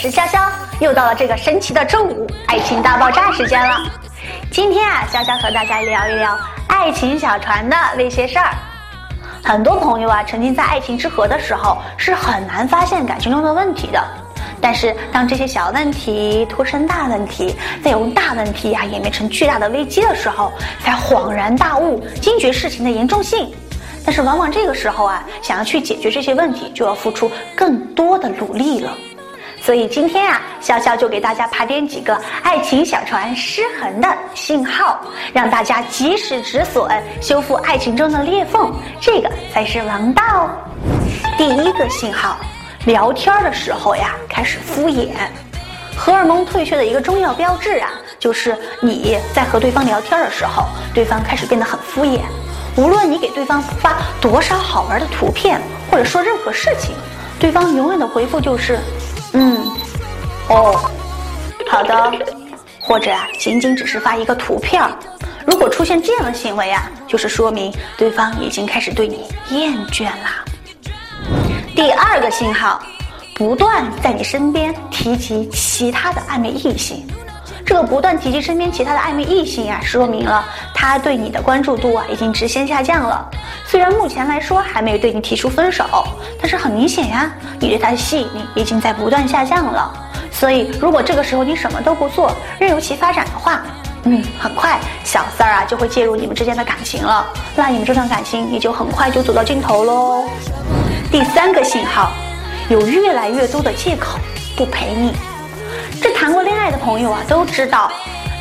是潇潇，又到了这个神奇的周五，爱情大爆炸时间了。今天啊，潇潇和大家聊一聊爱情小船的那些事儿。很多朋友啊，沉浸在爱情之河的时候，是很难发现感情中的问题的。但是，当这些小问题拖成大问题，再由大问题啊演变成巨大的危机的时候，才恍然大悟，惊觉事情的严重性。但是，往往这个时候啊，想要去解决这些问题，就要付出更多的努力了。所以今天啊，潇潇就给大家盘点几个爱情小船失衡的信号，让大家及时止损，修复爱情中的裂缝，这个才是王道。第一个信号，聊天的时候呀，开始敷衍。荷尔蒙退却的一个重要标志啊，就是你在和对方聊天的时候，对方开始变得很敷衍。无论你给对方发多少好玩的图片，或者说任何事情，对方永远的回复就是。嗯，哦，好的，或者啊，仅仅只是发一个图片如果出现这样的行为啊，就是说明对方已经开始对你厌倦啦。第二个信号，不断在你身边提及其他的暧昧异性。这个不断提及身边其他的暧昧异性呀，说明了他对你的关注度啊已经直线下降了。虽然目前来说还没有对你提出分手，但是很明显呀，你对他的吸引力已经在不断下降了。所以，如果这个时候你什么都不做，任由其发展的话，嗯，很快小三儿啊就会介入你们之间的感情了，那你们这段感情也就很快就走到尽头喽。第三个信号，有越来越多的借口不陪你。这谈过恋爱的朋友啊都知道，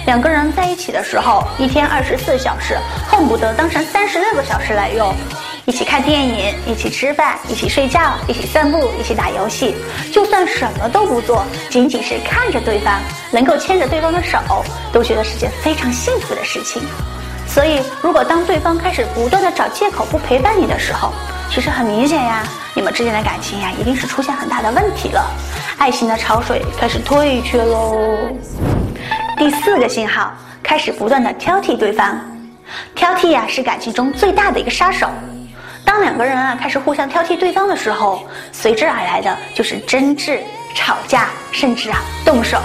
两个人在一起的时候，一天二十四小时，恨不得当成三十六个小时来用。一起看电影，一起吃饭，一起睡觉，一起散步，一起打游戏。就算什么都不做，仅仅是看着对方，能够牵着对方的手，都觉得是件非常幸福的事情。所以，如果当对方开始不断的找借口不陪伴你的时候，其实很明显呀，你们之间的感情呀，一定是出现很大的问题了，爱情的潮水开始退却喽。第四个信号，开始不断的挑剔对方，挑剔呀是感情中最大的一个杀手。当两个人啊开始互相挑剔对方的时候，随之而来的就是争执、吵架，甚至啊动手。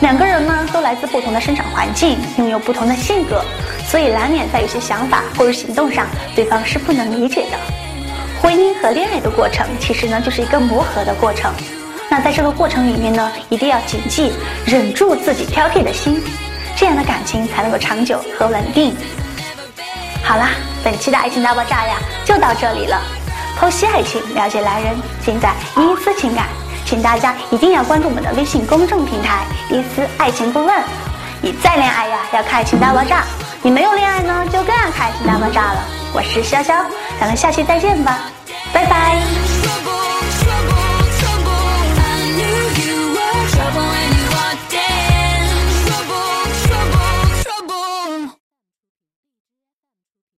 两个人呢都来自不同的生长环境，拥有不同的性格，所以难免在有些想法或者行动上，对方是不能理解的。婚姻和恋爱的过程，其实呢就是一个磨合的过程。那在这个过程里面呢，一定要谨记忍住自己挑剔的心，这样的感情才能够长久和稳定。好啦，本期的爱情大爆炸呀就到这里了。剖析爱情，了解男人，尽在伊思情感。请大家一定要关注我们的微信公众平台“伊思爱情顾问”。你再恋爱呀，要看爱情大爆炸；你没有恋爱呢，就更要看爱情大爆炸了。我是潇潇，咱们下期再见吧，拜拜。